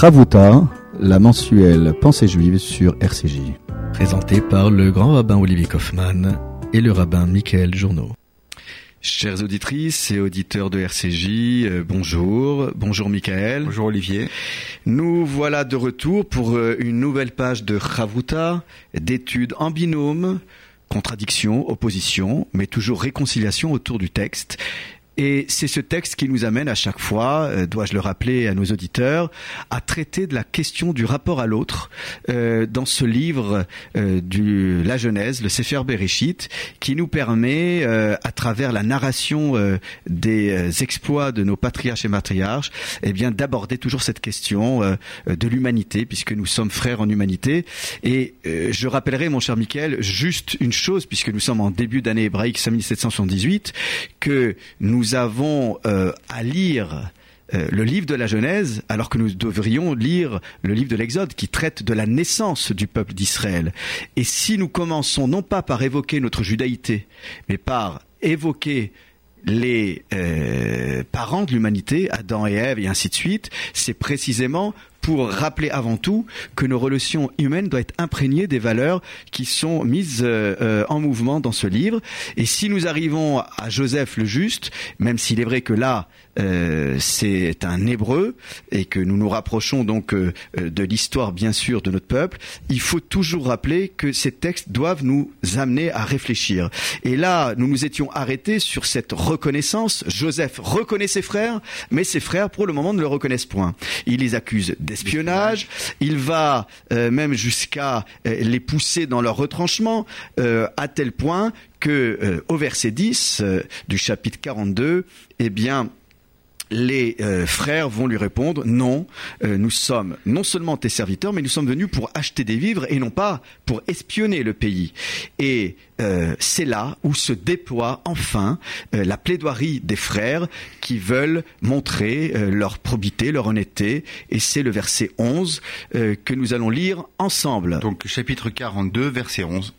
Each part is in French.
Ravuta, la mensuelle Pensée juive sur RCJ. Présenté par le grand rabbin Olivier Kaufmann et le rabbin Michael Journeau. Chères auditrices et auditeurs de RCJ, euh, bonjour. Bonjour Michael. Bonjour Olivier. Nous voilà de retour pour euh, une nouvelle page de Ravuta, d'études en binôme, contradiction, opposition, mais toujours réconciliation autour du texte. Et c'est ce texte qui nous amène à chaque fois, euh, dois-je le rappeler à nos auditeurs, à traiter de la question du rapport à l'autre euh, dans ce livre euh, du la Genèse, le Sefer Bereshit, qui nous permet, à travers la narration des exploits de nos patriarches et matriarches, eh bien d'aborder toujours cette question de l'humanité, puisque nous sommes frères en humanité. Et je rappellerai, mon cher Michael, juste une chose, puisque nous sommes en début d'année hébraïque 5778, que nous nous avons euh, à lire euh, le livre de la Genèse, alors que nous devrions lire le livre de l'Exode qui traite de la naissance du peuple d'Israël. Et si nous commençons non pas par évoquer notre judaïté, mais par évoquer les euh, parents de l'humanité, Adam et Ève et ainsi de suite, c'est précisément pour rappeler avant tout que nos relations humaines doivent être imprégnées des valeurs qui sont mises euh, euh, en mouvement dans ce livre. Et si nous arrivons à Joseph le Juste, même s'il est vrai que là, euh, c'est un hébreu et que nous nous rapprochons donc de l'histoire bien sûr de notre peuple, il faut toujours rappeler que ces textes doivent nous amener à réfléchir. Et là, nous nous étions arrêtés sur cette reconnaissance. Joseph reconnaît ses frères, mais ses frères, pour le moment, ne le reconnaissent point. Il les accuse d'espionnage. Il va euh, même jusqu'à euh, les pousser dans leur retranchement, euh, à tel point que au verset 10 du chapitre 42, eh bien, les euh, frères vont lui répondre non, euh, nous sommes non seulement tes serviteurs, mais nous sommes venus pour acheter des vivres et non pas pour espionner le pays. Et euh, c'est là où se déploie enfin la plaidoirie des frères qui veulent montrer leur probité, leur honnêteté. Et c'est le verset 11 que nous allons lire ensemble. Donc chapitre 42, verset 11.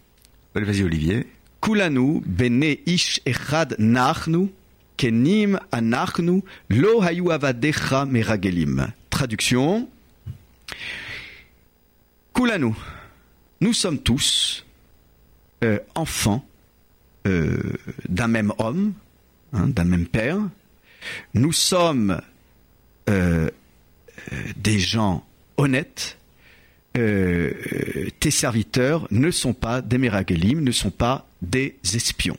Vas-y Olivier. Kulanu bene ish echad nachnu kenim anachnu lo hayu avadecha meragelim. Traduction. Kulanu. Nous sommes tous euh, enfants euh, d'un même homme, hein, d'un même père. Nous sommes euh, des gens honnêtes. tes serviteurs ne sont pas des meragelim, ne sont pas des espions.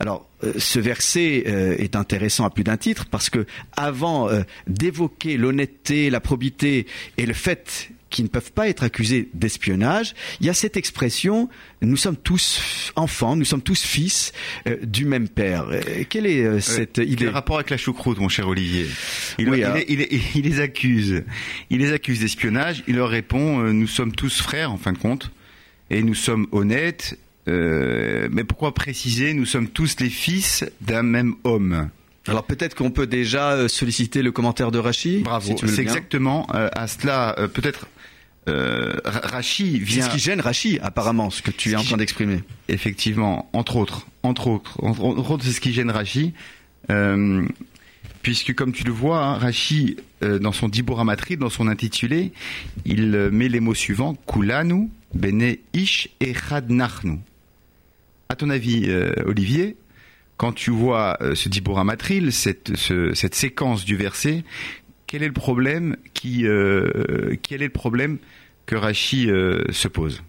Alors, euh, ce verset euh, est intéressant à plus d'un titre parce que avant euh, d'évoquer l'honnêteté, la probité et le fait qu'ils ne peuvent pas être accusés d'espionnage, il y a cette expression nous sommes tous enfants, nous sommes tous fils du même père. quelle est cette idée? Quel rapport avec la choucroute, mon cher Olivier? Il, il, les accuse, il les accuse d'espionnage. Il leur répond nous sommes tous frères en fin de compte et nous sommes honnêtes euh, mais pourquoi préciser Nous sommes tous les fils d'un même homme? Alors peut-être qu'on peut déjà euh, solliciter le commentaire de Rachi. Bravo, c'est exactement euh, à cela. peut-être Rachi vient. C'est ce qui gêne Rachi, apparemment, ce que tu es en train d'exprimer. Effectivement, entre autres, entre autres, entre, autres, c'est ce qui gêne Rachi. puisque comme tu le vois, hein, Rachi, dans son Diboramatri, dans son intitulé, il met les mots suivants Kulanu, Bene Ish Echad Nachnu à ton avis, euh, Olivier, quand tu vois euh, ce Dibora Matril, cette, cette séquence du verset, quel est le problème euh, que Rachi se pose?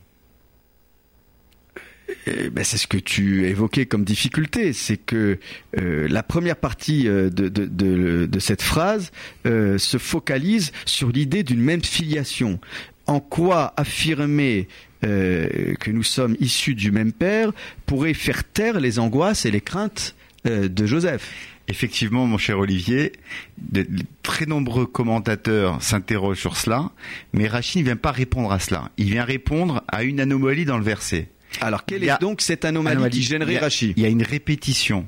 Eh ben, c'est ce que tu évoquais comme difficulté, c'est que la première partie de, cette phrase se focalise sur l'idée d'une même filiation. En quoi affirmer euh, que nous sommes issus du même père pourrait faire taire les angoisses et les craintes euh, de Joseph. Effectivement, mon cher Olivier, de, très nombreux commentateurs s'interrogent sur cela, mais Rachid ne vient pas répondre à cela. Il vient répondre à une anomalie dans le verset. Alors, quelle est donc cette anomalie, qui gênerait Rachid? Il y a une répétition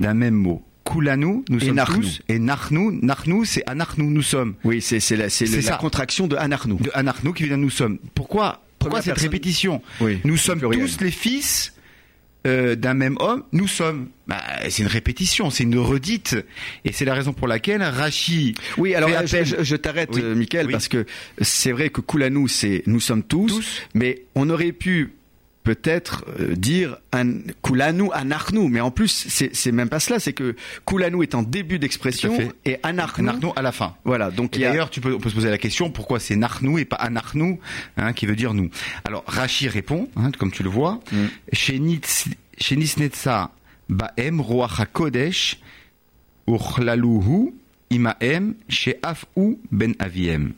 d'un même mot. Kulanu, nous sommes tous, et Narnu, Narnu, c'est Anarnu, nous sommes. Oui, c'est la, la contraction de Anarnu. De Anarnu qui vient de nous sommes. Pourquoi pourquoi cette répétition Nous sommes tous les fils euh, d'un même homme, nous sommes. Bah, c'est une répétition, c'est une redite, et c'est la raison pour laquelle Rachi. Oui, alors fait je, appel- je- je t'arrête, Oui. euh, Mickaël, Oui. parce que c'est vrai que Koulanou, c'est nous sommes tous, Tous. mais on aurait pu peut-être euh, dire un Koulanou, Anarnou, mais en plus c'est même pas cela, c'est que Koulanou est en début d'expression et. Narnou à la fin. Voilà, donc a d'ailleurs, tu peux, on peut se poser la question pourquoi c'est Narnou et pas Anarnou, hein, qui veut dire nous? Alors Rachi répond, hein, comme tu le vois, Mm. chez chez Nisnetsa Baem Roach HaKodesh Uchlaluhu Imaem chez Afou Ben Aviem.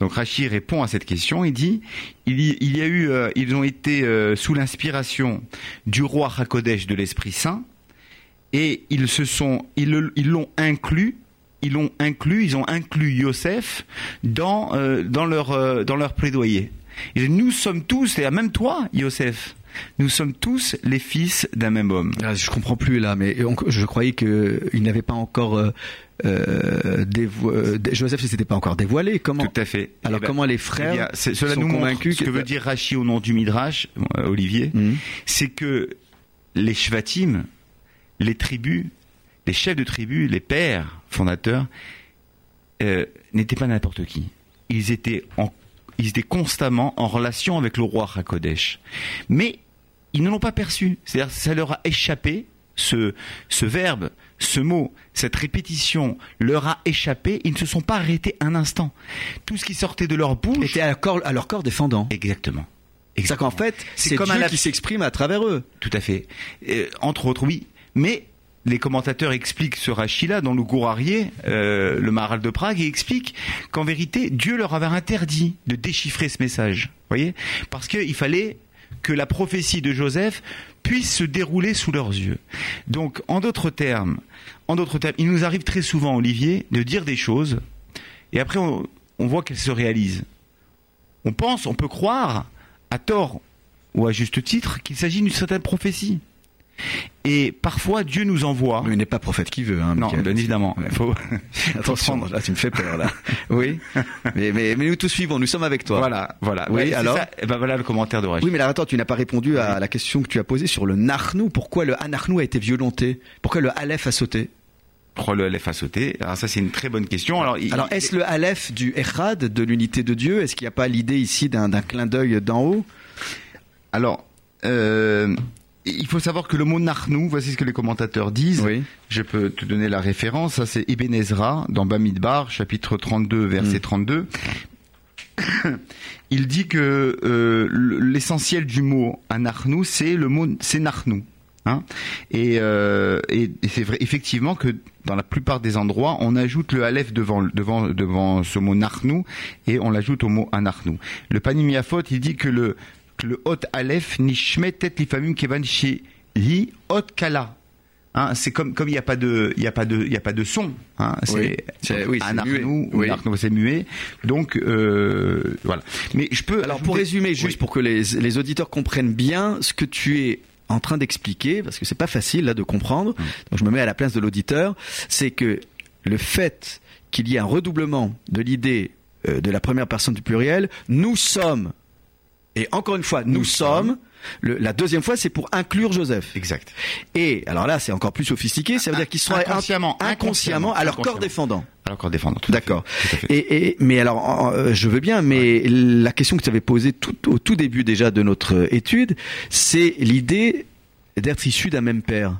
Donc Rachi répond à cette question. Il dit il y, a eu, euh, ils ont été euh, sous l'inspiration du roi Hakodesh de l'Esprit Saint et ils se sont, ils l'ont inclus, ils l'ont inclus, ils ont inclus Yosef dans euh, dans leur euh, dans leur plaidoyer. Disent, nous sommes tous, et même toi, Yosef, nous sommes tous les fils d'un même homme. Ah, Je comprends plus là, mais on- je croyais que il n'avait pas encore euh, euh, dévo- euh, Joseph ne s'était pas encore dévoilé. Comment Tout à fait. Alors Eh ben, comment les eh frères bien, c'est- cela sont nous convaincus ce que que- veut dire Rachi au nom du Midrash, euh, Olivier, Mhm. c'est que les Shvatim, les tribus, les chefs de tribus, les pères fondateurs, euh, n'étaient pas n'importe qui. Ils étaient en, ils étaient constamment en relation avec le roi Hakodesh. Mais ils ne l'ont pas perçu. C'est-à-dire, ça leur a échappé, ce, ce verbe, ce mot, cette répétition leur a échappé. Ils ne se sont pas arrêtés un instant. Tout ce qui sortait de leur bouche. étaient à leur corps, à leur corps défendant. Exactement. C'est qu'en fait, C'est Dieu un lap- qui s'exprime à travers eux. Tout à fait. Euh, entre autres, oui. Mais les commentateurs expliquent ce Rachi-là dans le Gourarier, euh, le Maral de Prague, et expliquent qu'en vérité, Dieu leur avait interdit de déchiffrer ce message. voyez Parce qu'il fallait que la prophétie de Joseph puisse se dérouler sous leurs yeux. Donc, en d'autres termes, en d'autres termes, il nous arrive très souvent, Olivier, de dire des choses, et après on voit qu'elles se réalisent. On pense, on peut croire, à tort ou à juste titre, qu'il s'agit d'une certaine prophétie. Et parfois, Dieu nous envoie. Mais il n'est pas prophète qui veut. Hein, Non, bien évidemment. Ouais. Faut- Attention, là tu me fais peur là. oui, mais, mais, mais nous tous suivons, nous sommes avec toi. Voilà, voilà. Oui, Ouais, alors ça. Eh ben voilà le commentaire de Rachid. Oui, mais là, attends, tu n'as pas répondu à la question que tu as posée sur le Narnou. Pourquoi le Anarnou a été violenté? Pourquoi le Aleph a sauté? Pourquoi le Aleph a sauté? Alors ça, c'est une très bonne question. Alors, il- Alors, est-ce le Aleph du Echad, de l'unité de Dieu? Est-ce qu'il n'y a pas l'idée ici d'un d'un clin d'œil d'en haut? Alors, euh, il faut savoir que le mot Narnou, voici ce que les commentateurs disent. Oui. Je peux te donner la référence. Ça, c'est Ibn Ezra dans Bamidbar, chapitre 32, verset Mm. 32. Il dit que euh, l'essentiel du mot Anarnou, c'est le mot, c'est Narnou. Hein et euh, et, et c'est vrai effectivement que dans la plupart des endroits, on ajoute le aleph devant devant devant ce mot narnou et on l'ajoute au mot anarnou. Le Panimiafot, il dit que le le hot aleph nishmet tet lifamim kevan shi hi hot kala. Hein, c'est comme comme il n'y a pas de il y a pas de il y a pas de son. Hein, c'est oui, anarnou Oui. c'est muet. Donc euh, voilà. Mais je peux Alors, pour résumer, juste Oui. pour que les, les auditeurs comprennent bien ce que tu es en train d'expliquer, parce que c'est pas facile là de comprendre. Mm. Donc, je me mets à la place de l'auditeur. C'est que le fait qu'il y ait un redoublement de l'idée euh, de la première personne du pluriel, nous sommes. Et encore une fois, nous, Nous sommes. Le- la deuxième fois, c'est pour inclure Joseph. Exact. Et alors là, c'est encore plus sophistiqué. Ça veut dire qu'ils sont Inconsciemment, inconsciemment à leur corps inconsciemment. défendant. Alors corps défendant. tout à D'accord. à. Et, et mais alors, euh, je veux bien, mais la question que tu avais posée tout, au tout début déjà de notre euh, étude, c'est l'idée d'être issu d'un même père.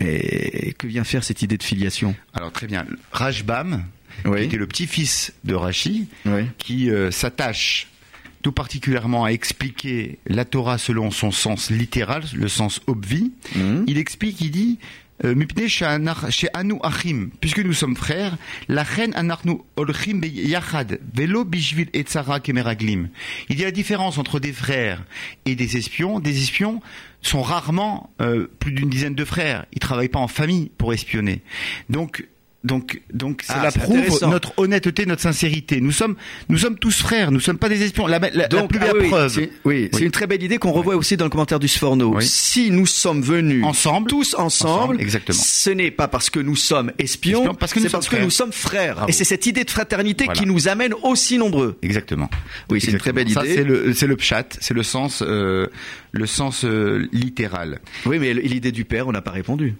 Et que vient faire cette idée de filiation? Alors très bien. Rajbam, Oui. qui était le petit-fils de Rachi, Oui. qui euh, s'attache tout particulièrement à expliquer la Torah selon son sens littéral, le sens obvi. Mhm. Il explique, il dit, euh, Mipnei she'anar- she'anu achim, puisque nous sommes frères, la reine anarnu olchim yachad, velo bishvil etzara kemeraglim. Il y a la différence entre des frères et des espions. Des espions sont rarement euh, plus d'une dizaine de frères. Ils travaillent pas en famille pour espionner. Donc, Donc, donc Ah, cela c'est prouve notre honnêteté, notre sincérité. Nous sommes, nous sommes tous frères. Nous sommes pas des espions. La, la- plus ah belle oui, preuve. c'est- Oui, c'est une très belle idée qu'on revoit aussi dans le commentaire du Sforno. Si nous sommes venus Ensemble. tous ensemble, Ensemble, exactement. ce n'est pas parce que nous sommes espions, Espions, parce que nous c'est parce sommes que frères. nous sommes frères. Bravo. Et c'est cette idée de fraternité Voilà. qui nous amène aussi nombreux. Exactement. Oui, c'est une très belle Ça, idée. c'est le, c'est le pshat, c'est le sens, euh, le sens euh, littéral. Oui, mais l'idée du père, on n'a pas répondu.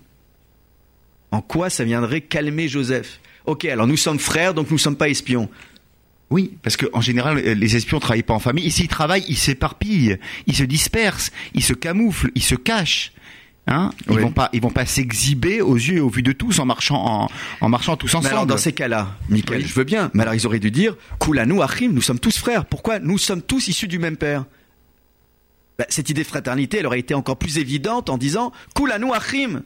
En quoi ça viendrait calmer Joseph Ok, alors nous sommes frères, donc nous ne sommes pas espions. Oui, parce que en général, euh, les espions travaillent pas en famille. Ici, ils travaillent, ils s'éparpillent, ils se dispersent, ils se camouflent, ils se cachent. Hein ils Oui. vont pas, ils vont pas s'exhiber aux yeux et au vu de tous en marchant en, en marchant tous Mais ensemble. alors dans ces cas-là, Michael, Oui. je veux bien, mais alors ils auraient dû dire Koulanou Achim, nous sommes tous frères. Pourquoi Nous sommes tous issus du même père? Bah, cette idée de fraternité, elle aurait été encore plus évidente en disant Koulanou Achim.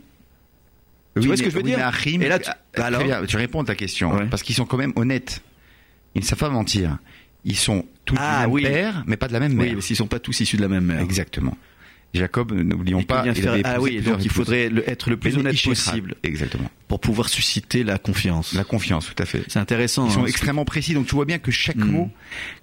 Oui, vois ce que je veux dire Et là, tu- ah, bah alors bien, tu réponds à ta question Ouais. parce qu'ils sont quand même honnêtes. Ils ne savent pas mentir. Ils sont tous Ah, du même oui. père, mais pas de la même mère. Oui, mais s'ils sont pas tous issus de la même mère. Exactement. Jacob, n'oublions pas, il faire- Ah oui, donc il faudrait le- être le plus honnête possible Exactement. pour pouvoir susciter la confiance. La confiance, tout à fait. C'est intéressant. Ils sont hein, extrêmement précis, donc tu vois bien que chaque Hmm. mot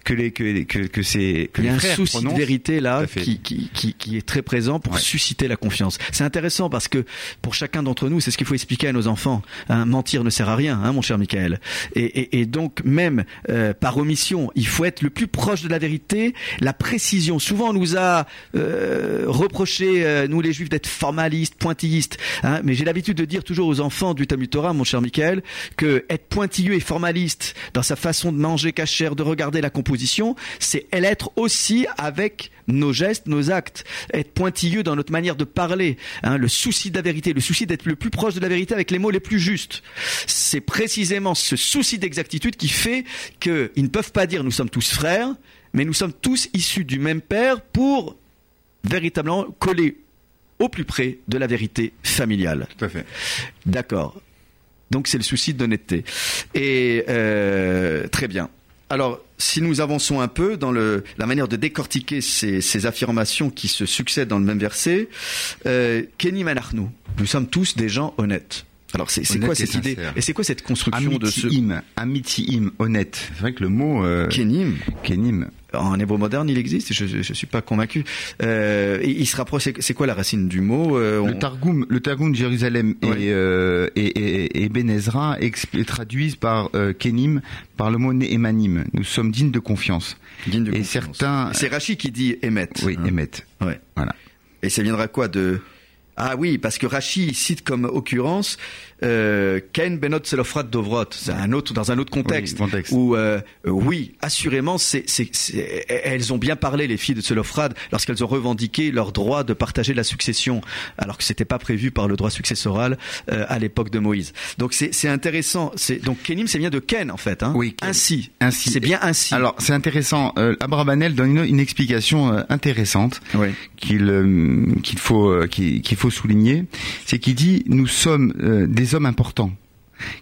que les que que que ces que Il y a un souci de vérité là qui, qui, qui, qui est très présent pour Ouais. susciter la confiance. C'est intéressant parce que pour chacun d'entre nous, c'est ce qu'il faut expliquer à nos enfants. Hein, mentir ne sert à rien, hein, mon cher Michael. Et, et, et donc même euh, par omission, il faut être le plus proche de la vérité, la précision. Souvent on nous a euh, reproché, euh, nous les juifs, d'être formalistes, pointillistes. Hein, mais j'ai l'habitude de dire toujours aux enfants du Talmud mon cher Michael, que être pointilleux et formaliste dans sa façon de manger cachère, de regarder la composition, c'est l'être aussi avec nos gestes, nos actes, être pointilleux dans notre manière de parler, hein, le souci de la vérité, le souci d'être le plus proche de la vérité avec les mots les plus justes. C'est précisément ce souci d'exactitude qui fait qu'ils ne peuvent pas dire nous sommes tous frères, mais nous sommes tous issus du même père pour véritablement coller au plus près de la vérité familiale. Tout à fait. D'accord. Donc c'est le souci d'honnêteté. Et euh, très bien. Alors, si nous avançons un peu dans le, la manière de décortiquer ces, ces affirmations qui se succèdent dans le même verset, euh, Kenny Manachnou, nous sommes tous des gens honnêtes. Alors, c'est quoi et cette idée. Et c'est quoi cette construction de ce Amitiim, amitiim, honnête. C'est vrai que le mot euh, Kenim kenim, En hébreu moderne, il existe. Je, je, je suis pas convaincu. Euh, et il se rapproche. c'est- quoi la racine du mot Euh, on- le Targum, le Targum de Jérusalem Ouais. et, euh, et, et, et Ben Ezra traduisent par euh, kenim par le mot ne'emanim. Nous sommes dignes de confiance. digne de et confiance. certains, C'est Rachi qui dit émet. oui, hein. émet. Ouais. Voilà. Et ça viendra quoi de Ah oui, parce que Rachi cite comme occurrence euh, Ken Benot Selofrat Dovrot, c'est un autre dans un autre contexte. Oui, contexte. Où euh, euh, oui, assurément, c'est, elles ont bien parlé les filles de Selofrad lorsqu'elles ont revendiqué leur droit de partager la succession, alors que c'était pas prévu par le droit successoral euh, à l'époque de Moïse. Donc c'est, intéressant. C'est donc Kenim, c'est bien de Ken en fait. Hein Oui, Ken. ainsi. Ainsi. C'est bien ainsi. Alors, c'est intéressant. Euh, Abrabanel donne une, une explication euh, intéressante oui. qu'il euh, qu'il faut euh, qu'il faut souligner, c'est qu'il dit nous sommes euh, des hommes importants.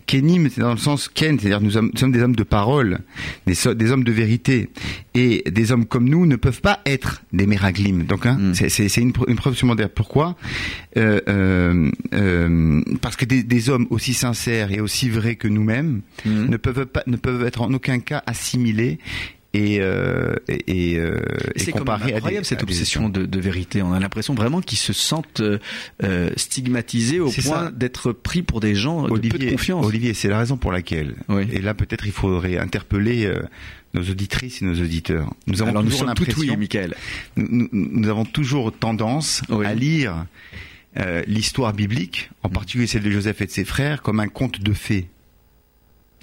Kenim, c'est dans le sens Ken, c'est-à-dire nous, sommes- des hommes de parole, des, so- des hommes de vérité, et des hommes comme nous ne peuvent pas être des méraglim. Donc, hein, Mm. c'est- une, preu- une preuve supplémentaire. Pourquoi? Euh, euh, euh, Parce que des, des hommes aussi sincères et aussi vrais que nous-mêmes Mhm. ne peuvent pas, ne peuvent être en aucun cas assimilés et euh, et, euh, et C'est à des- incroyable cette à des obsession de, de vérité. On a l'impression vraiment qu'ils se sentent euh, euh, stigmatisés au point d'être pris pour des gens de peu de Olivier, confiance. Olivier, c'est la raison pour laquelle. Oui. Et là, peut-être, il faudrait interpeller euh, nos auditrices et nos auditeurs. Nous avons Alors toujours l'impression, oui, Michael. nous, avons toujours tendance Oui. à lire euh, l'histoire biblique, en Mm. particulier celle de Joseph et de ses frères, comme un conte de fées.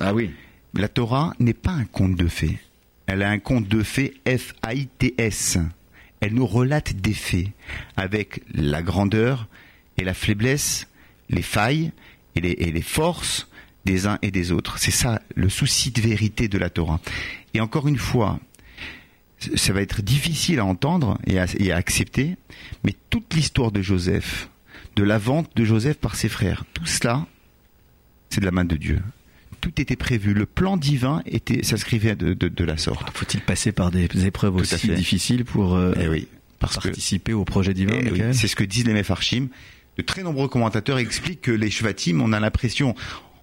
Ah oui. La Torah n'est pas un conte de fées. Elle a un conte de fées F-A-I-T-S. Elle nous relate des faits avec la grandeur et la faiblesse, les failles et les, forces des uns et des autres. C'est ça le souci de vérité de la Torah. Et encore une fois, ça va être difficile à entendre et à accepter, mais toute l'histoire de Joseph, de la vente de Joseph par ses frères, tout cela, c'est de la main de Dieu. Tout était prévu. Le plan divin était s'inscrivait de, de, de la sorte. Faut-il passer par des épreuves Tout aussi difficiles pour euh, Eh oui, parce que participer au projet divin, Eh oui, c'est ce que disent les Mefarchim. De très nombreux commentateurs expliquent que les Shvatim, on a l'impression,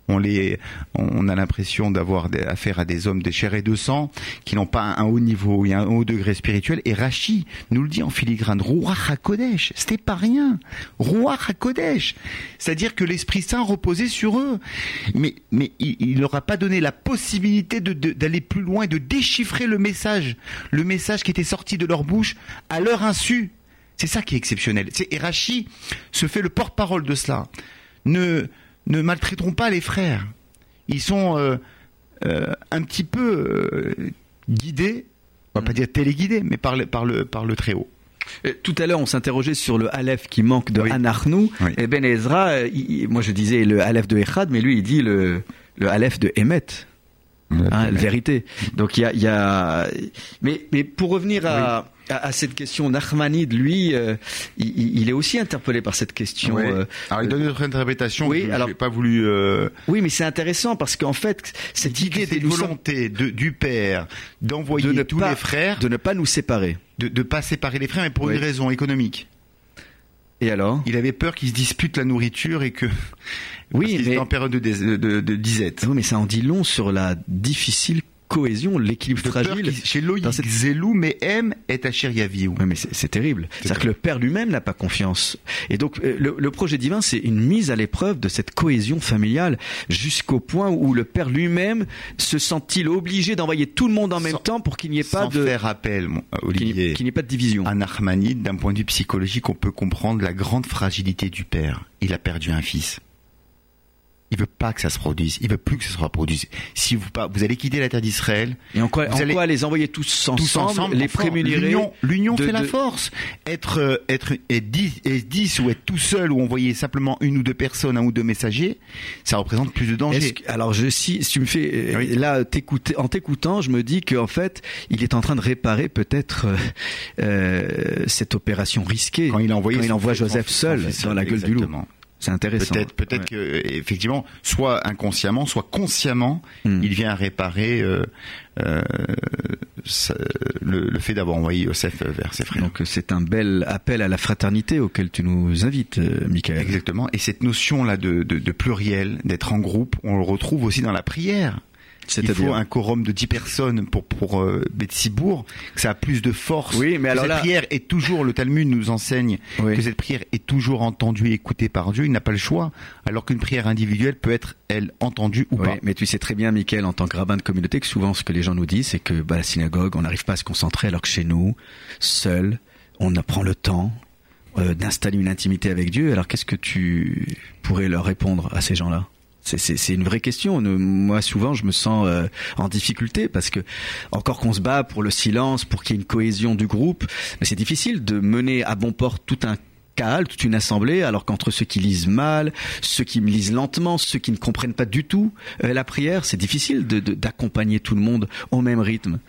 on les, on a l'impression d'avoir affaire à des hommes de chair et de sang qui n'ont pas un haut niveau et un haut degré spirituel. Et Rachi nous le dit en filigrane, Roi HaKodesh, c'était pas rien. Roi HaKodesh. C'est-à-dire que l'Esprit Saint reposait sur eux. Mais, mais il leur a pas donné la possibilité d'aller plus loin et de déchiffrer le message, le message qui était sorti de leur bouche à leur insu. C'est ça qui est exceptionnel. Et Rachi se fait le porte-parole de cela. Ne, ne maltraiteront pas les frères. Ils sont euh, euh, un petit peu euh, guidés, on va pas mm. dire téléguidés, mais par le, par le, par le Très-Haut. Tout à l'heure, on s'interrogeait sur le Aleph qui manque de Anarnou. Et Ben Ezra, moi je disais le Aleph de Echad, mais lui il dit le, le Aleph de Emet. Hein, vérité. Donc il y a, y a, mais, mais pour revenir à, à, cette question, Nachmanide, lui, euh, il, est aussi interpellé par cette question. Euh, alors il donne une autre interprétation. Oui, je, alors pas voulu. Euh, oui, mais c'est intéressant parce qu'en fait, cette idée des volonté de, du père d'envoyer tous les frères, de ne pas nous séparer, de ne pas séparer les frères, mais pour une raison économique. Et alors Il avait peur qu'ils se disputent la nourriture et que. Oui, mais en période de, de, de disette. Oui, mais ça en dit long sur la difficile cohésion, l'équilibre fragile. Chez Loïc, cette... Zélou, mais M est à Oui, mais c'est terrible. C'est-à-dire que le père lui-même n'a pas confiance. Et donc, euh, le, projet divin, c'est une mise à l'épreuve de cette cohésion familiale jusqu'au point où le père lui-même se sent-il obligé d'envoyer tout le monde en même temps pour qu'il n'y ait pas de... faire appel, Olivier. Qu'il n'y ait pas de division. Un Armanide, d'un point de vue psychologique, on peut comprendre la grande fragilité du père. Il a perdu un fils. Il veut pas que ça se produise. Il veut plus que ça se reproduise. Si vous pas, vous allez quitter la terre d'Israël. Et en quoi, en quoi les envoyer tous ensemble, les prémunirer L'union fait la force. Être, euh, être, être 10, ou être tout seul ou envoyer simplement une ou deux personnes, un ou deux messagers, ça représente plus de danger. alors je si, si tu me fais euh, là en t'écoutant, je me dis qu'en fait, il est en train de réparer peut-être euh, euh cette opération risquée il, quand il envoie Joseph seul dans la gueule du loup. C'est intéressant. Peut-être, peut-être que effectivement, soit inconsciemment, soit consciemment, hmm. il vient réparer euh, euh, le, fait d'avoir envoyé Yosef vers ses frères. Donc c'est un bel appel à la fraternité auquel tu nous invites, euh, Michael. Exactement. Et cette notion là de, de, de pluriel, d'être en groupe, on le retrouve aussi dans la prière. Il faut un quorum de 10 personnes pour pour euh, Betsibourg, que ça a plus de force. Oui, mais alors cette prière est toujours, le Talmud nous enseigne que cette prière est toujours entendue et écoutée par Dieu. Il n'a pas le choix, alors qu'une prière individuelle peut être elle entendue ou pas. Mais tu sais très bien, Michael, en tant que rabbin de communauté, que souvent ce que les gens nous disent, c'est que bah, la synagogue, on n'arrive pas à se concentrer, alors que chez nous, seul, on prend le temps, euh, d'installer une intimité avec Dieu. Alors qu'est-ce que tu pourrais leur répondre à ces gens-là? C'est une vraie question. Moi, souvent, je me sens euh, en difficulté parce que, encore qu'on se bat pour le silence, pour qu'il y ait une cohésion du groupe, mais c'est difficile de mener à bon port tout un cal, toute une assemblée, alors qu'entre ceux qui lisent mal, ceux qui lisent lentement, ceux qui ne comprennent pas du tout euh, la prière, c'est difficile d'accompagner tout le monde au même rythme.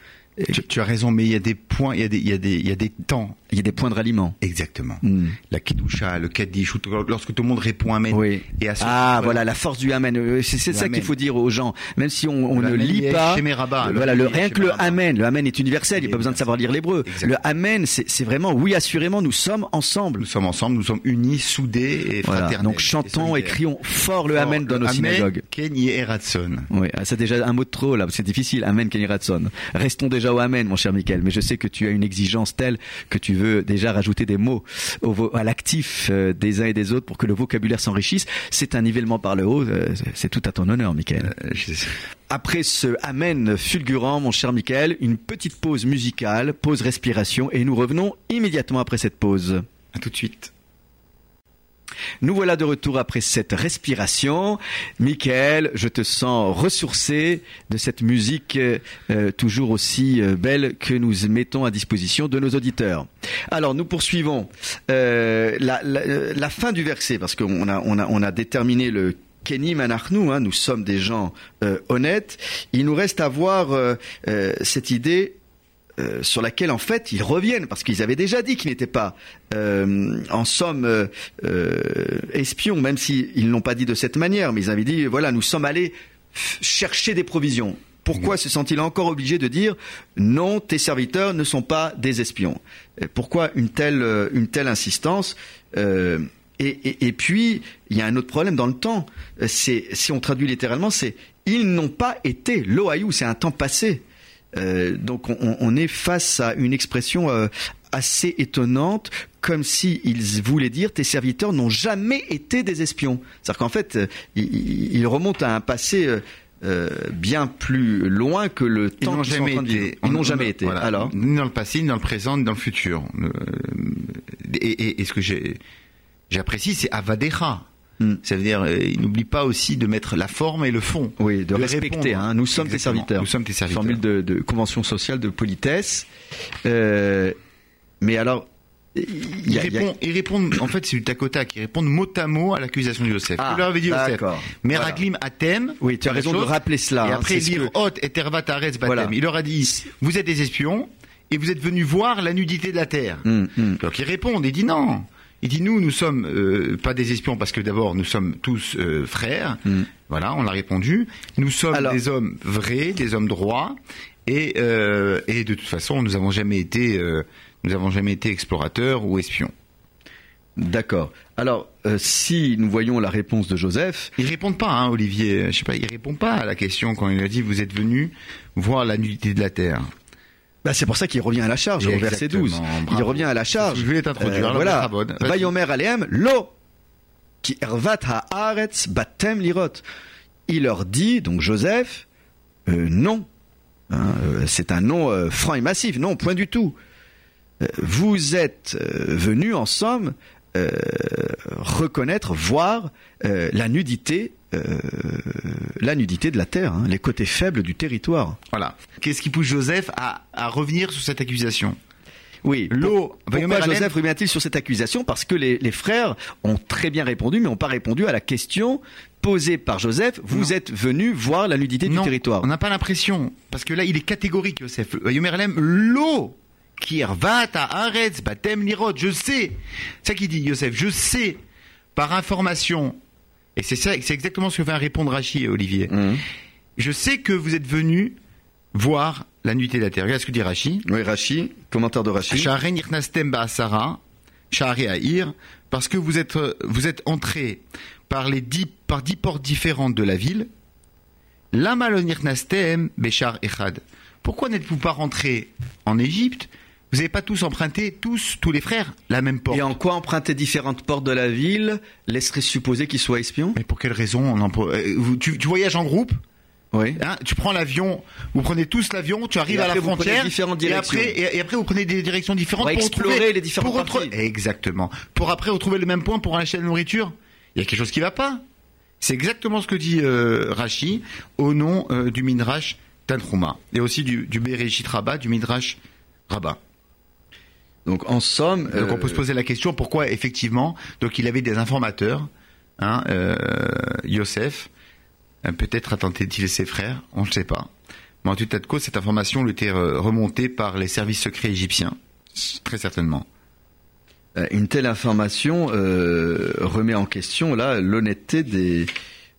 Tu, as raison, mais il y a des points, il y a des, il y a des, il y a des temps. Il y a des points de ralliement. Exactement. Hmm. La kedusha, le kaddish, lorsque tout le monde répond amen. Oui. Et à ce ah, voilà. la force du amen. Euh, c'est ça qu'il faut dire aux gens. Même si on, on ne lit pas. voilà, le, rien que le amen. Le amen est universel. Il n'y a pas besoin de savoir lire l'hébreu. Le amen, c'est vraiment, oui, assurément, nous sommes ensemble. Nous sommes ensemble, nous sommes unis, soudés et fraternels. Donc chantons et, crions fort le amen dans nos synagogues. Kenny. Oui, ah, c'est déjà un mot de trop là. C'est difficile. Amen, Kenny Eratson. Restons déjà amen, mon cher Michael. Mais je sais que tu as une exigence telle que tu veux déjà rajouter des mots au, à l'actif euh, des uns et des autres pour que le vocabulaire s'enrichisse. C'est un nivellement par le haut. Euh, c'est tout à ton honneur, Michael. Euh, Après ce Amen fulgurant, mon cher Michael, une petite pause musicale, pause respiration, et nous revenons immédiatement après cette pause. À tout de suite. Nous voilà de retour après cette respiration. Michael, je te sens ressourcé de cette musique euh, toujours aussi euh, belle que nous mettons à disposition de nos auditeurs. Alors nous poursuivons euh, la, fin du verset parce qu'on a, on a, on a déterminé le Kenny Manachnou, hein, nous sommes des gens honnêtes. Il nous reste à voir cette idée euh, sur laquelle en fait ils reviennent parce qu'ils avaient déjà dit qu'ils n'étaient pas euh, en somme euh, espions, même s'ils ne l'ont pas dit de cette manière, mais ils avaient dit voilà nous sommes allés chercher des provisions. Pourquoi se sont-ils encore obligés de dire non, tes serviteurs ne sont pas des espions? Pourquoi une telle, une telle insistance Et, et, et puis, il y a un autre problème dans le temps. C'est, si on traduit littéralement, c'est ils n'ont pas été. Loaïou, c'est un temps passé. Euh, donc, on, on est face à une expression euh, assez étonnante, comme si ils voulaient dire tes serviteurs n'ont jamais été des espions. C'est-à-dire qu'en fait, euh, ils, ils remontent à un passé. euh, bien plus loin que le Ils temps n'ont qu'ils sont en jamais train de vivre. été. Ils n'ont On- jamais été. voilà. Alors, ni dans le passé, ni dans le présent, ni dans le futur. Et, et- et ce que j'ai, j'apprécie, c'est avadecha. Hmm. Ça veut dire, euh, il n'oublie pas aussi de mettre la forme et le fond. oui, de, de respecter. Hein, nous sommes tes serviteurs. Nous sommes tes serviteurs. Formule de, de convention sociale de politesse. Euh, mais alors, il Il, a- répond, il répond, en fait, c'est du tac au tac. Il répond mot à mot à l'accusation de Yosef. Ah, leur avait dit d'accord. Meraglim atem. Oui, tu as raison de rappeler cela. Et hein, après, que- Hot et Tervat Batem. Voilà. Il leur a dit, vous êtes des espions et vous êtes venus voir la nudité de la terre. Hum, hum. Donc il répond, il dit non. Il dit nous, nous sommes euh, pas des espions parce que d'abord nous sommes tous euh, frères. Mm. Voilà, on l'a répondu. Nous sommes Alors- des hommes vrais, des hommes droits, et, euh, et de toute façon, nous avons jamais été, euh, nous avons jamais été explorateurs ou espions. D'accord. Alors, euh, si nous voyons la réponse de Joseph, Ils répondent pas, hein, Olivier. Je sais pas, ils répondent pas à la question quand il a dit vous êtes venus voir la nudité de la terre. Bah, c'est pour ça qu'il revient à la charge au verset Exactement, 12. Il revient à la charge. Je voulais t'introduire. Euh, voilà. Vayomer lo ki ervat haaretz batem lirot. Il leur dit, donc Joseph, euh, non. Hein, euh, c'est un non euh, franc et massif. Non, point du tout. Vous êtes venus en somme euh, reconnaître, voir euh, la nudité, euh, la nudité de la terre, hein, les côtés faibles du territoire. Voilà. Qu'est-ce qui pousse Joseph à, à revenir sur cette accusation? Oui, L'eau, Pourquoi Joseph revient-il sur cette accusation? Parce que les, les frères ont très bien répondu, mais n'ont pas répondu à la question posée par Joseph. Vous Non. êtes venus voir la nudité Non, du territoire. On n'a pas l'impression. Parce que là, il est catégorique, Elem, l'eau va. Je sais. C'est ça qu'il dit, Yosef. Je sais, par information. Et c'est ça, c'est exactement ce que vient répondre Rachi, Olivier. Mhm. Je sais que vous êtes venus voir la nuitée de la terre. Regarde ce que dit Rachi. Oui, Rachi, commentaire de Rachi. Sha'aren irnastem ba'asara, Sha'are Aïr, parce que vous êtes, vous êtes entrés par les dix, par dix portes différentes de la ville. Pourquoi n'êtes-vous pas rentrés en Égypte Vous n'avez pas tous emprunté, tous, tous les frères, la même porte. Et en quoi emprunter différentes portes de la ville laisserait supposer qu'ils soient espions? Mais pour quelle raison on euh, tu, tu voyages en groupe? Oui. hein, tu prends l'avion, vous prenez tous l'avion, tu arrives à la frontière, et après, et, et après vous prenez des directions différentes Pour explorer retrouver- les différentes pour retrouver-. Exactement. Pour après retrouver le même point pour acheter la nourriture. Il y a quelque chose qui va pas. C'est exactement ce que dit euh, Rashi au nom euh, du Midrash Tanhuma et aussi du, du Bereshit Rabbah, du Midrash Rabbah. Donc en somme, Donc on euh, peut se poser la question pourquoi effectivement donc il avait des informateurs, hein, euh, Yosef, euh, peut-être a tenté de tuer ses frères, on ne sait pas. Mais en tout état de cause, cette information lui était euh, remontée par les services secrets égyptiens, très certainement. Euh, une telle information euh, remet en question là l'honnêteté des,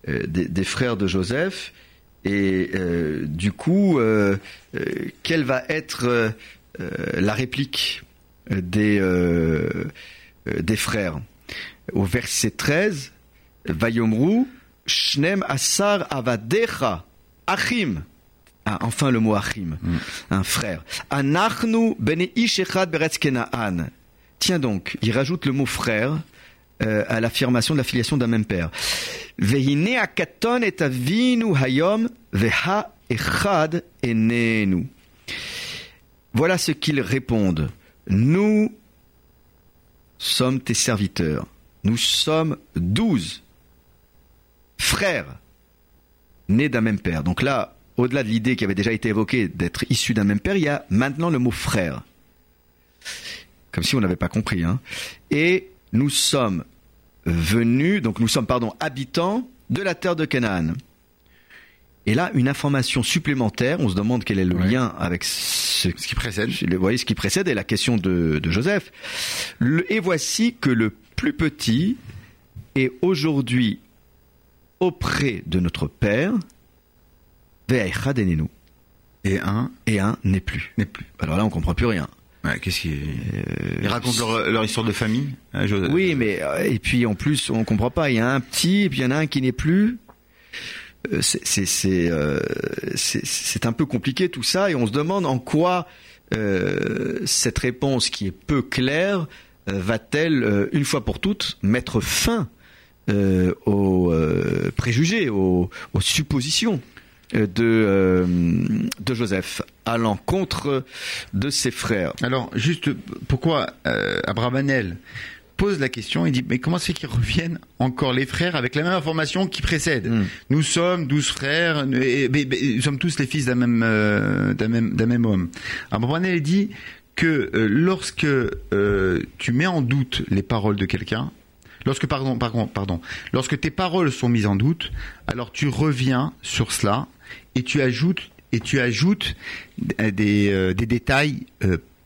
euh, des, des frères de Joseph et euh, du coup euh, euh, quelle va être euh, euh, la réplique? Des euh, euh, des frères au verset 13 Vayomru Shnem Asar Avadecha Achim ah, enfin le mot Achim, un frère. Anachnu bene ish echad beretz Kenaan. Tiens donc, il rajoute le mot frère euh, à l'affirmation de la filiation d'un même père. Vehine akaton et avinu hayom veha echad enenu. Voilà ce qu'ils répondent. Nous sommes tes serviteurs. Nous sommes douze frères nés d'un même père. Donc là, au-delà de l'idée qui avait déjà été évoquée d'être issu d'un même père, il y a maintenant le mot frère. Comme si on n'avait pas compris. Hein. Et nous sommes venus, donc nous sommes, pardon, habitants de la terre de Canaan. Et là, une information supplémentaire, on se demande quel est le Ouais. lien avec ce, Ce qui précède. vous voyez ce qui précède et la question de, de Joseph. Le- et voici que le plus petit est aujourd'hui auprès de notre Père, Ve'aichad enenu. Et un et un n'est plus. n'est plus. Alors là, on comprend plus rien. Ouais, qu'est-ce qu'ils ils racontent leur, leur histoire de famille hein, Joseph Oui, mais euh, et puis en plus, on comprend pas. Il y a un petit, et puis il y en a un qui n'est plus. Euh, euh, c'est- un peu compliqué tout ça, et on se demande en quoi euh, cette réponse qui est peu claire va-t-elle une fois pour toutes mettre fin aux préjugés, aux, suppositions de de Joseph à l'encontre de ses frères. Alors, juste, pourquoi Abravanel pose la question, il dit, mais comment c'est qu'ils reviennent encore les frères avec la même information qui précède? Mm. Nous sommes douze frères, nous, et- mais- mais nous sommes tous les fils d'un même, euh, d'un même, d'un même homme. Abravanel dit que euh, lorsque euh, tu mets en doute les paroles de quelqu'un, lorsque pardon, pardon, pardon, lorsque tes paroles sont mises en doute, alors tu reviens sur cela et tu ajoutes et tu ajoutes des, des, détails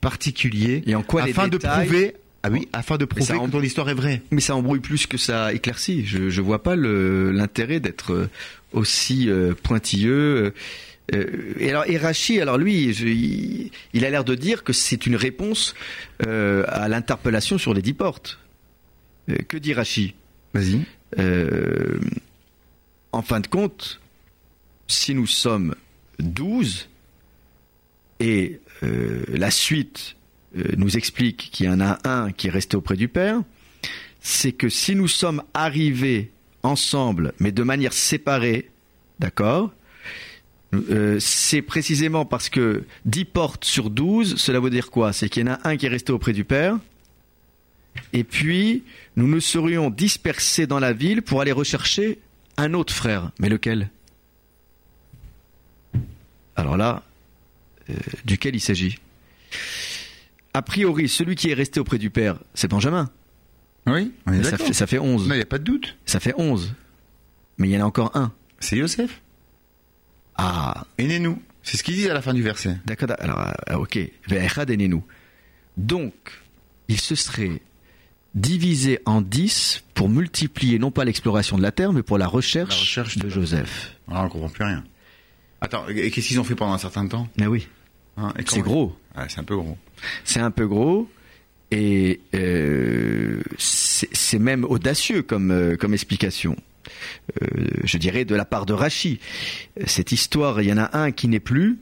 particuliers Et en quoi les afin de prouver ah oui, afin de prouver que ton histoire est vraie. Mais ça embrouille plus que ça éclaircit. Je je vois pas le l'intérêt d'être euh, aussi euh, pointilleux. Euh, et alors Erachi, alors lui, je- il, il a l'air de dire que c'est une réponse euh, à l'interpellation sur les dix portes. Euh, que dit Rachi Vas-y. Euh, En fin de compte, si nous sommes douze et euh, la suite nous explique qu'il y en a un qui est resté auprès du Père, c'est que si nous sommes arrivés ensemble, mais de manière séparée, d'accord euh, c'est précisément parce que 10 portes sur 12, cela veut dire quoi? C'est qu'il y en a un qui est resté auprès du Père, et puis nous nous serions dispersés dans la ville pour aller rechercher un autre frère. Mais lequel? Alors là, euh, duquel il s'agit? A priori, celui qui est resté auprès du Père, c'est Benjamin. Oui, on est Ça d'accord. fait, ça fait 11. Non, il n'y a pas de doute. Ça fait 11. Mais il y en a encore un. C'est Yosef. Ah, Aidez-nous. C'est ce qu'il dit à la fin du verset. d'accord. Alors, euh, ok. Enenu. Donc, il se serait divisé en 10 pour multiplier non pas l'exploration de la terre, mais pour la recherche, La recherche de de- Joseph. Ah, on comprend plus rien. Attends, et qu'est-ce qu'ils ont fait pendant un certain temps? Mais oui, Hein, c'est gros. Ouais, c'est un peu gros. C'est un peu gros et euh, c'est même audacieux comme, euh, comme explication. Euh, je dirais de la part de Rachi. Cette histoire, il y en a un qui n'est plus.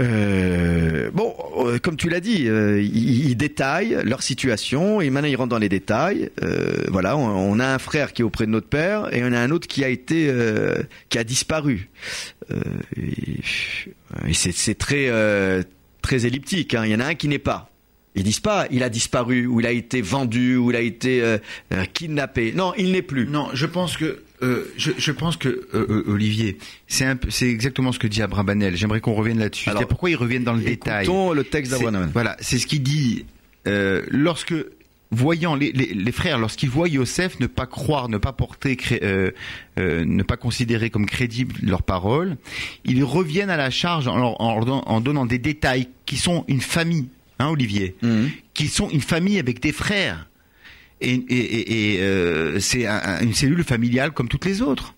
Euh, bon, euh, comme tu l'as dit, euh, il, il détaille leur situation et maintenant il rentre dans les détails. Voilà, on, on a un frère qui est auprès de notre père et on a un autre qui a été qui a disparu. Euh, et et c'est très euh, très elliptique. hein. Il y en a un qui n'est pas. Ils disent pas il a disparu ou il a été vendu ou il a été euh, kidnappé. Non, il n'est plus. Non, je pense que euh, je, je pense que euh, Olivier, c'est exactement ce que dit Abrabanel. J'aimerais qu'on revienne là-dessus. Pourquoi ils reviennent dans le détail. Écoutons le texte C'est- d'Abraham. Voilà, c'est ce qu'il dit. Lorsque voyant les, les, les frères, lorsqu'ils voient Yosef ne pas croire, ne pas porter, euh, euh, ne pas considérer comme crédible leurs paroles, ils reviennent à la charge en, leur- en leur don- en donnant des détails qui sont une famille, hein, Olivier, Mhm. qui sont une famille avec des frères. Et, et, et, et, euh, c'est un- un- une cellule familiale comme toutes les autres.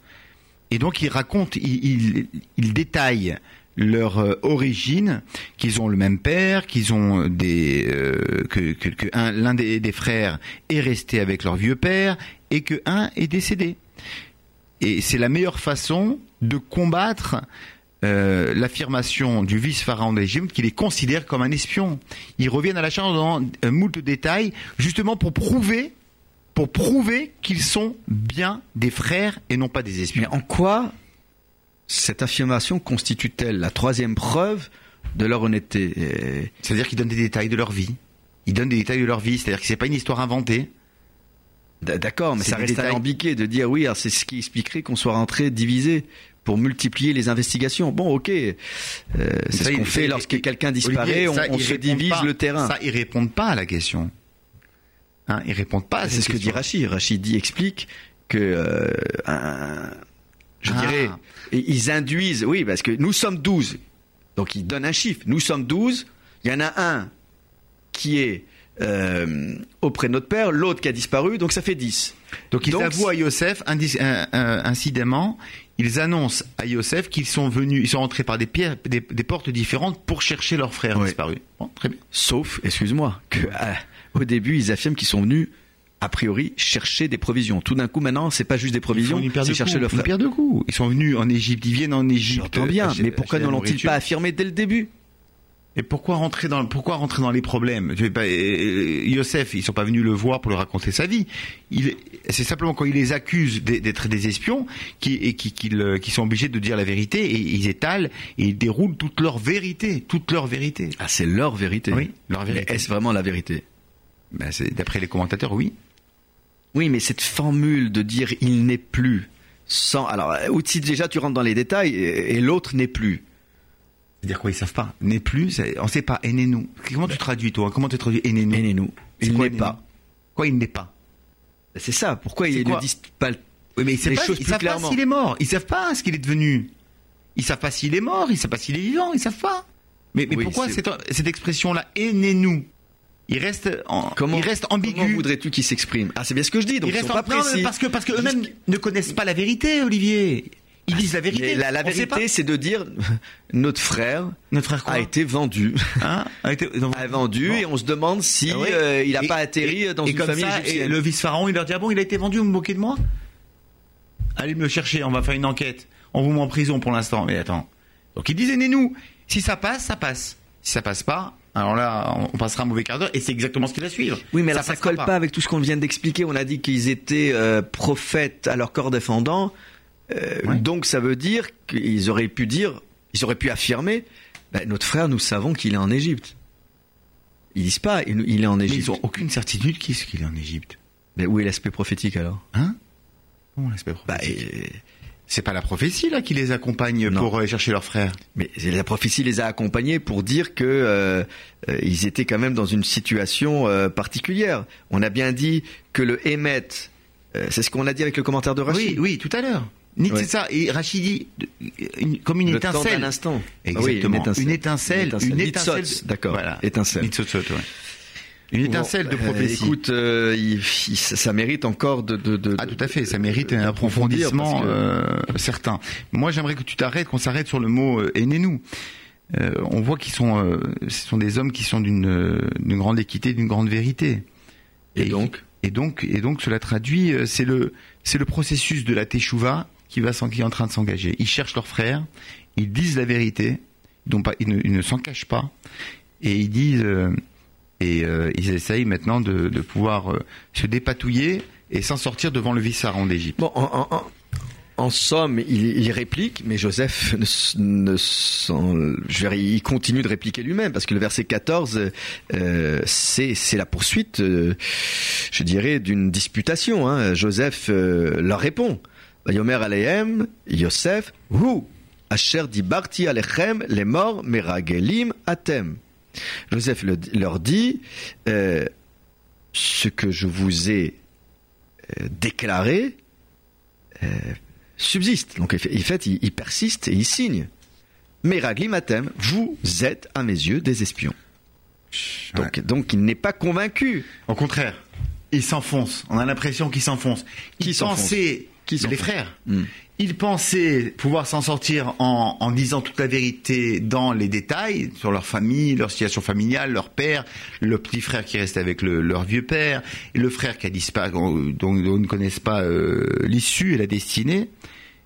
Et donc ils racontent, ils, ils, ils détaillent leur euh, origine, qu'ils ont le même père, qu'ils ont des euh, que, que, que un- l'un des, frères est resté avec leur vieux père et que un est décédé. Et c'est la meilleure façon de combattre euh, l'affirmation du vice-pharaon d'Égypte qu'il les considère comme un espion. Ils reviennent à la charge dans un moult de détails, justement pour prouver, pour prouver qu'ils sont bien des frères et non pas des espions. Mais en quoi cette affirmation constitue-t-elle la troisième preuve de leur honnêteté Euh, C'est-à-dire qu'ils donnent des détails de leur vie. Ils donnent des détails de leur vie, c'est-à-dire que c'est pas une histoire inventée. D'accord, mais ça reste détails. alambiqué de dire oui, c'est ce qui expliquerait qu'on soit rentré divisé pour multiplier les investigations. Bon, ok, euh, c'est Ça, ce qu'on fait lorsque quelqu'un disparaît, Olivier, on, ça, on ils se divise pas- le terrain. Ça, ils répondent pas à la question. Hein, ils répondent pas à C'est ce que dit. Rachid. Rachid dit, explique que euh, un- je Ah. dirais, et ils induisent, oui, parce que nous sommes 12. Donc ils donnent un chiffre. Nous sommes 12. Il y en a un qui est euh, auprès de notre père, l'autre qui a disparu, donc ça fait 10. Donc ils Donc, avouent à Yosef un- un- incidemment, ils annoncent à Yosef qu'ils sont venus, ils sont rentrés par des, pierres, des, des portes différentes pour chercher leur frère Ouais. disparu. Bon, très bien. Sauf, excuse-moi, que euh, au début ils affirment qu'ils sont venus a priori chercher des provisions. Tout d'un coup maintenant, c'est pas juste des Ils provisions, c'est chercher frère. pierre de coups. Ils sont venus en Égypte, ils viennent en Égypte. J'entends bien, mais pourquoi ne l'ont-ils pas affirmé dès le début Et pourquoi rentrer dans pourquoi rentrer dans les problèmes Tu pas- Yosef, ils sont pas venus le voir pour lui raconter sa vie. C'est simplement quand il les accuse d'être- des espions qui, et qui, qu'ils, qui sont obligés de dire la vérité et ils étalent et ils déroulent toute leur vérité, toute leur vérité. Ah, c'est leur vérité. Oui, leur vérité. est-ce vraiment la vérité? Ben, c'est, d'après les commentateurs, oui. Oui, mais cette formule de dire il n'est plus sans alors euh, ou si déjà tu rentres dans les détails et, et l'autre n'est plus. C'est-à-dire quoi Ils savent pas? N'est plus. On sait pas. Enenu. Comment tu traduis toi? Comment tu traduis Et nous, il n'est pas. Quoi Il n'est pas? C'est ça. Pourquoi ils ne disent pas Oui, mais ils savent plus savent pas s'il est mort. Ils savent pas ce qu'il est devenu. Ils savent pas s'il est mort. Ils savent pas s'il est vivant. Ils savent pas. Mais, mais Oui, pourquoi cette, cette expression-là enenu Il reste, en, Comment il reste Comment ambigu. voudrais-tu qu'ils s'expriment Ah, c'est bien ce que je dis. Donc il ils sont pas en- non, mais précis. parce que parce que eux-mêmes ne connaissent pas la vérité, Olivier. Ils disent la vérité. Mais la, pas. vérité, c'est de dire notre frère Notre frère quoi a été vendu, Hein a été non, a vendu, Bon. et on se demande si Ah euh, il n'a pas atterri et- dans et une comme famille ça, Et le vice-pharaon, il leur dit Ah bon, il a été vendu, vous me moquez de moi? Allez me le chercher, on va faire une enquête. On vous met en prison pour l'instant. Mais attends. Donc ils disaient nous Si ça passe, ça passe. Si ça passe pas, alors là, on- passera un mauvais quart d'heure et c'est exactement ce qui va suivre. Oui, mais alors ça colle pas. avec tout ce qu'on vient d'expliquer. On a dit qu'ils étaient euh, prophètes à leur corps défendant. Euh, Ouais. Donc ça veut dire qu'ils auraient pu dire, ils auraient pu affirmer, ben, notre frère, nous savons qu'il est en Égypte. Ils disent pas, il est en Mais Égypte. ils ont aucune certitude qu'il est en Égypte. Mais où est l'aspect prophétique alors? Hein? Comment l'aspect Bah, prophétique? et- C'est pas la prophétie là qui les accompagne Non. pour aller chercher leur frère. Mais la prophétie les a accompagnés pour dire que euh, euh, ils étaient quand même dans une situation euh, particulière. On a bien dit que le Hémet, euh, c'est ce qu'on a dit avec le commentaire de Rachid. Oui, oui, tout à l'heure. Ni- Ouais. C'est ça. Et Rachid dit de- une- comme une le temps étincelle. d'un instant. Exactement. Ah oui, une étincelle. Une étincelle. Une étincelle. D'accord. Voilà. Étincelle. Ouais. Une étincelle de euh, prophétie. écoute, euh, il- il- ça mérite encore de. de, de- ah, tout à fait. Ça mérite un approfondissement que- euh, certain. Moi, j'aimerais que tu t'arrêtes, qu'on s'arrête sur le mot euh. Euh, on voit qu'ils sont, euh, ce sont des hommes qui sont d'une euh, grande équité, d'une grande vérité. Et donc? Et donc, et donc, cela traduit, euh, c'est le, c'est le processus de la teshuva qui va, qui est en train de s'engager. Ils cherchent leurs frères, ils disent la vérité, ils, pas, ils ne, ils ne s'en cachent pas, et ils disent, euh, et euh, ils essayent maintenant de, pouvoir euh, se dépatouiller et s'en sortir devant le vice-pharaon d'Égypte. Bon, en, somme, il, il réplique, mais Joseph ne, ne je dire, il continue de répliquer lui-même, parce que le verset 14, euh, c'est la poursuite, je dirais, d'une disputation. Hein. Joseph leur répond. Yomer Alehem, Yosef, Hu, Asher dibarti alechem, les morts, meragelim atem. Joseph le- leur dit, euh, ce que je vous ai euh, déclaré euh, subsiste. Donc, en fait, il, il persiste et il signe. Meraglim atem, vous êtes à mes yeux des espions. Donc, donc il n'est pas convaincu. Au contraire, ils s'enfoncent. On a l'impression qu'ils s'enfoncent. Qui Ils s'enfonce Qui les s'enfonce frères, Hmm. ils pensaient pouvoir s'en sortir en, en disant toute la vérité dans les détails sur leur famille, leur situation familiale, leur père, le petit frère qui reste avec le- leur vieux père, et le frère qui a disparu, dont, dont ils ne connaissent pas euh, l'issue et la destinée.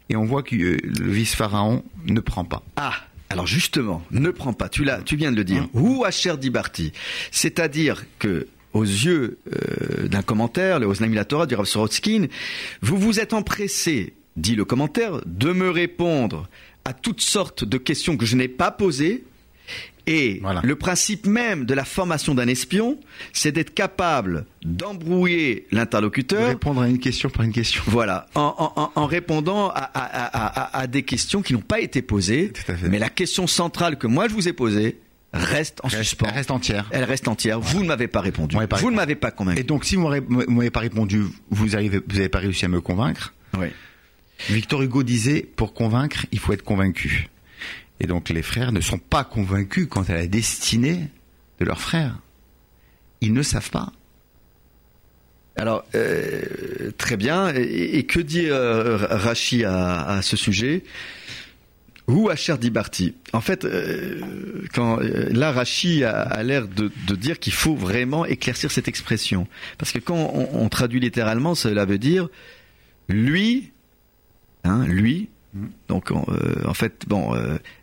Et on voit que euh, le vice-pharaon ne prend pas. Ah, alors justement, ne prends pas, tu, l'as, tu viens de le dire. Ou Asher Dibarti. C'est-à-dire que, aux yeux euh, d'un commentaire, le la Torah du Rav Sorotskin, vous vous êtes empressé, dit le commentaire, de me répondre à toutes sortes de questions que je n'ai pas posées. Et Voilà. le principe même de la formation d'un espion, c'est d'être capable d'embrouiller l'interlocuteur Répondre à une question par une question. voilà, en, en- en- en répondant à, à- à- à- à des questions qui n'ont pas été posées, Tout à fait. mais la question centrale que moi je vous ai posée reste en Reste- suspens. elle reste entière. Elle reste entière. Vous ne m'avez pas répondu. Vous m'avez pas vous ne m'avez pas convaincu. Et donc, si vous m'avez pas répondu, vous n'avez vous avez pas réussi à me convaincre. Oui. Victor Hugo disait, pour convaincre, il faut être convaincu. Et donc les frères ne sont pas convaincus quant à la destinée de leurs frères. ils ne savent pas. Alors, euh, très bien. Et, que dit euh, Rachi à, ce sujet? Ou Asher Dibarti. En fait, euh, quand là, Rachi a, l'air de, dire qu'il faut vraiment éclaircir cette expression, parce que quand on, traduit littéralement, cela veut dire lui, hein, lui. Donc, en fait, bon,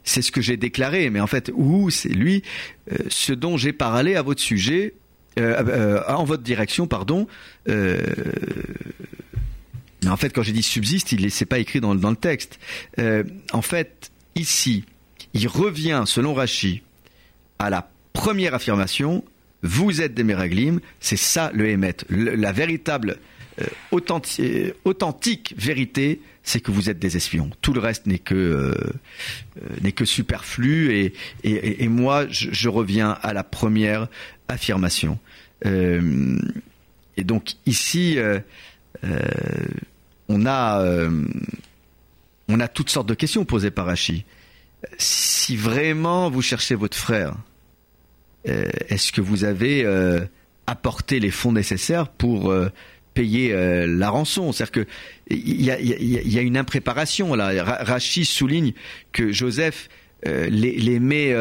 c'est ce que j'ai déclaré, mais en fait, ou c'est lui, ce dont j'ai parlé à votre sujet, euh, euh, en votre direction, pardon. Euh, en fait, quand j'ai dit subsiste, il n'est pas écrit dans, le texte. en fait, ici, il revient, selon Rachi, à la première affirmation. Vous êtes des Meraglim, c'est ça le Hémet. la véritable, authentique, vérité, c'est que vous êtes des espions. Tout le reste n'est que n'est que superflu et, et, moi je, reviens à la première affirmation. Euh, et donc ici, euh, euh, on a on a toutes sortes de questions posées par Hachi. Si vraiment vous cherchez votre frère, est-ce que vous avez apporté les fonds nécessaires pour payer la rançon? C'est-à-dire que il y a, une impréparation là. Rachi souligne que Joseph les, met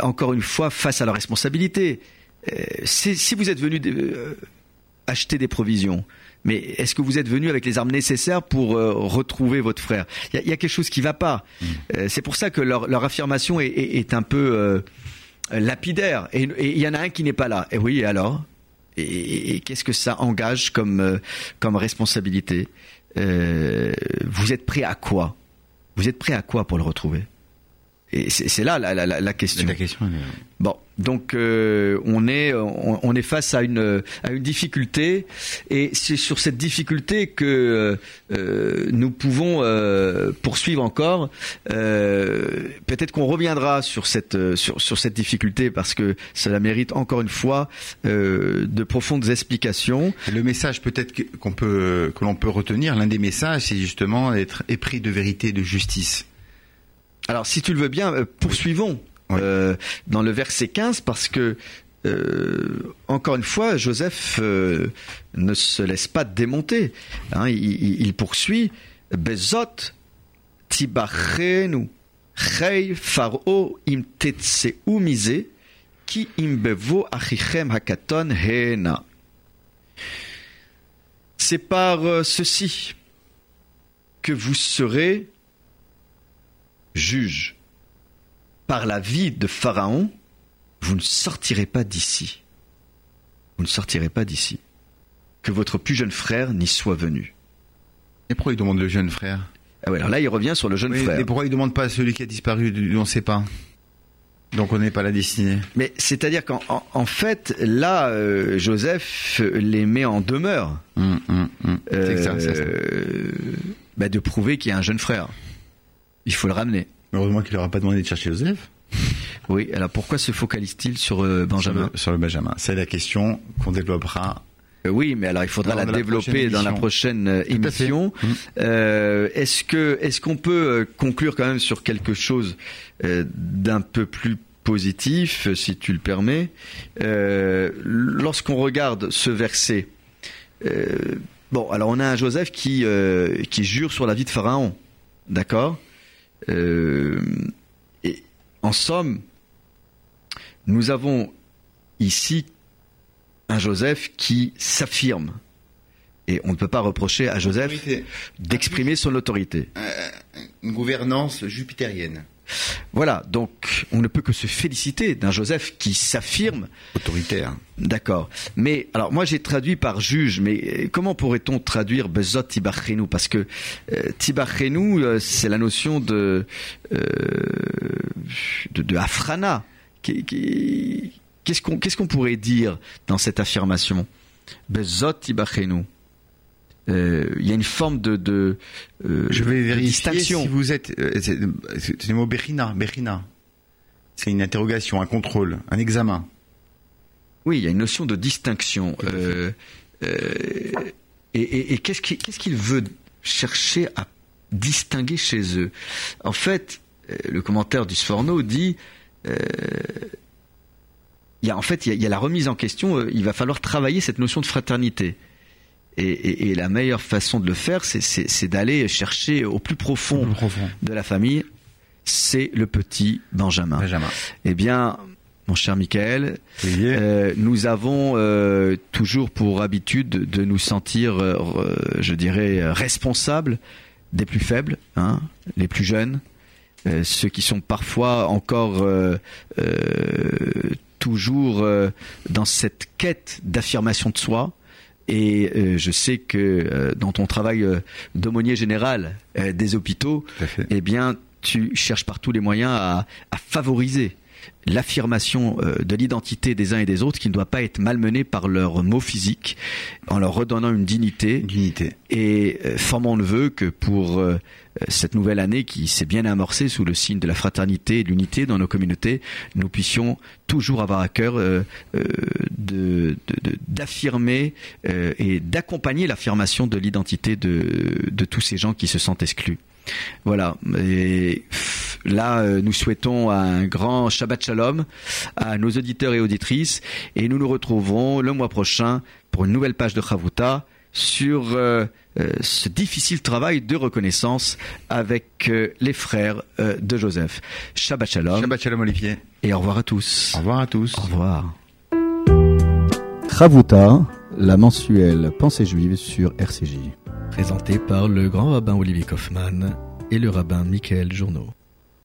encore une fois face à la responsabilité. Euh, si vous êtes venu euh, acheter des provisions, mais est-ce que vous êtes venu avec les armes nécessaires pour euh, retrouver votre frère? Il y, a quelque chose qui ne va pas. Mm. c'est pour ça que leur, affirmation est, un peu lapidaire. Et il y en a un qui n'est pas là. Et oui, alors? Et, qu'est-ce que ça engage comme, comme responsabilité? Vous êtes prêt à quoi? Vous êtes prêt à quoi pour le retrouver? Et c'est là la, la, la, question. La question Bon, donc euh, on est on, est face à une à une difficulté et c'est sur cette difficulté que euh, nous pouvons euh, poursuivre encore. Peut-être qu'on reviendra sur cette sur sur cette difficulté parce que cela mérite encore une fois de profondes explications. Le message peut-être qu'on peut que l'on peut retenir, l'un des messages, c'est justement être épris de vérité et de justice. Alors, si tu le veux bien, euh, poursuivons euh, dans le verset 15 parce que euh, encore une fois, Joseph ne se laisse pas démonter. Hein, il, poursuit Bezot tibachenu chei faro im ki imbevo achichem hakaton hena. C'est par ceci que vous serez juge, par la vie de Pharaon, vous ne sortirez pas d'ici. Vous ne sortirez pas d'ici. Que votre plus jeune frère n'y soit venu. Et pourquoi il demande le jeune frère? Ah alors là, il revient sur le jeune frère. Et pourquoi il ne demande pas celui qui a disparu On ne sait pas. Donc on n'est pas la destinée. Mais c'est-à-dire qu'en fait, là, euh, Joseph les met en demeure. Hum, hum, hum. Euh, bah, de prouver qu'il y a un jeune frère. Il faut le ramener. Heureusement qu'il n'aura pas demandé de chercher Joseph. Oui, alors pourquoi se focalise-t-il sur euh, Benjamin? sur le, Benjamin. C'est la question qu'on développera euh, oui, mais alors il faudra la développer dans la prochaine euh, émission. Mmh. est-ce que est-ce qu'on peut conclure quand même sur quelque chose d'un peu plus positif, si tu le permets? Lorsqu'on regarde ce verset, bon, alors on a un Joseph qui qui jure sur la vie de Pharaon, d'accord? Et en somme, nous avons ici un Joseph qui s'affirme. Et on ne peut pas reprocher à Joseph d'exprimer son autorité. Une gouvernance jupitérienne. Voilà, donc on ne peut que se féliciter d'un Joseph qui s'affirme autoritaire. D'accord. Mais alors moi j'ai traduit par juge, mais euh, comment pourrait-on traduire bezot tibachenu Parce que euh, euh, c'est la notion de, euh, de, de afrana. Qu'est-ce qu'on qu'est-ce qu'on pourrait dire dans cette affirmation? Bezot tibachenu euh, il y a une forme de, de euh, je vais vérifier distinction. si vous êtes euh, c'est le mot berina berina c'est une interrogation un contrôle un examen oui il y a une notion de distinction euh, et, et, et qu'est-ce qu'il qu'est-ce qu'il veut chercher à distinguer chez eux? En fait le commentaire du Sforno dit il il y a en fait, il y a, il y a la remise en question. il va falloir travailler cette notion de fraternité. Et, et- et la meilleure façon de le faire, c'est- d'aller chercher au plus profond profond. de la famille. C'est le petit Benjamin. Benjamin. Eh bien, mon cher Michael, euh, nous avons euh, toujours pour habitude de nous sentir, euh, je dirais, responsables des plus faibles, hein, les plus jeunes, ceux qui sont parfois encore toujours dans cette quête d'affirmation de soi. Et euh, je sais que euh, dans ton travail euh, d'aumônier général euh, des hôpitaux, eh bien, tu cherches par tous les moyens à, à favoriser l'affirmation euh, de l'identité des uns et des autres qui ne doit pas être malmenée par leurs mots physiques, en leur redonnant une dignité et euh, formons le vœu que pour euh, cette nouvelle année qui s'est bien amorcée sous le signe de la fraternité et de l'unité dans nos communautés, nous puissions toujours avoir à cœur de- de- de- d'affirmer et d'accompagner l'affirmation de l'identité de, de tous ces gens qui se sentent exclus. Voilà. Et là, euh, nous souhaitons un grand Shabbat Shalom à nos auditeurs et auditrices, et nous nous retrouverons le mois prochain pour une nouvelle page de Chavuta sur euh, euh, ce difficile travail de reconnaissance avec euh, les frères euh, de Joseph. Shabbat Shalom Shabbat Shalom Olivier. et au revoir à tous. Au revoir à tous. Au revoir. Chavuta, la mensuelle pensée juive sur RCJ. Présenté par le grand rabbin Olivier Kaufmann et le rabbin Michael Journeau.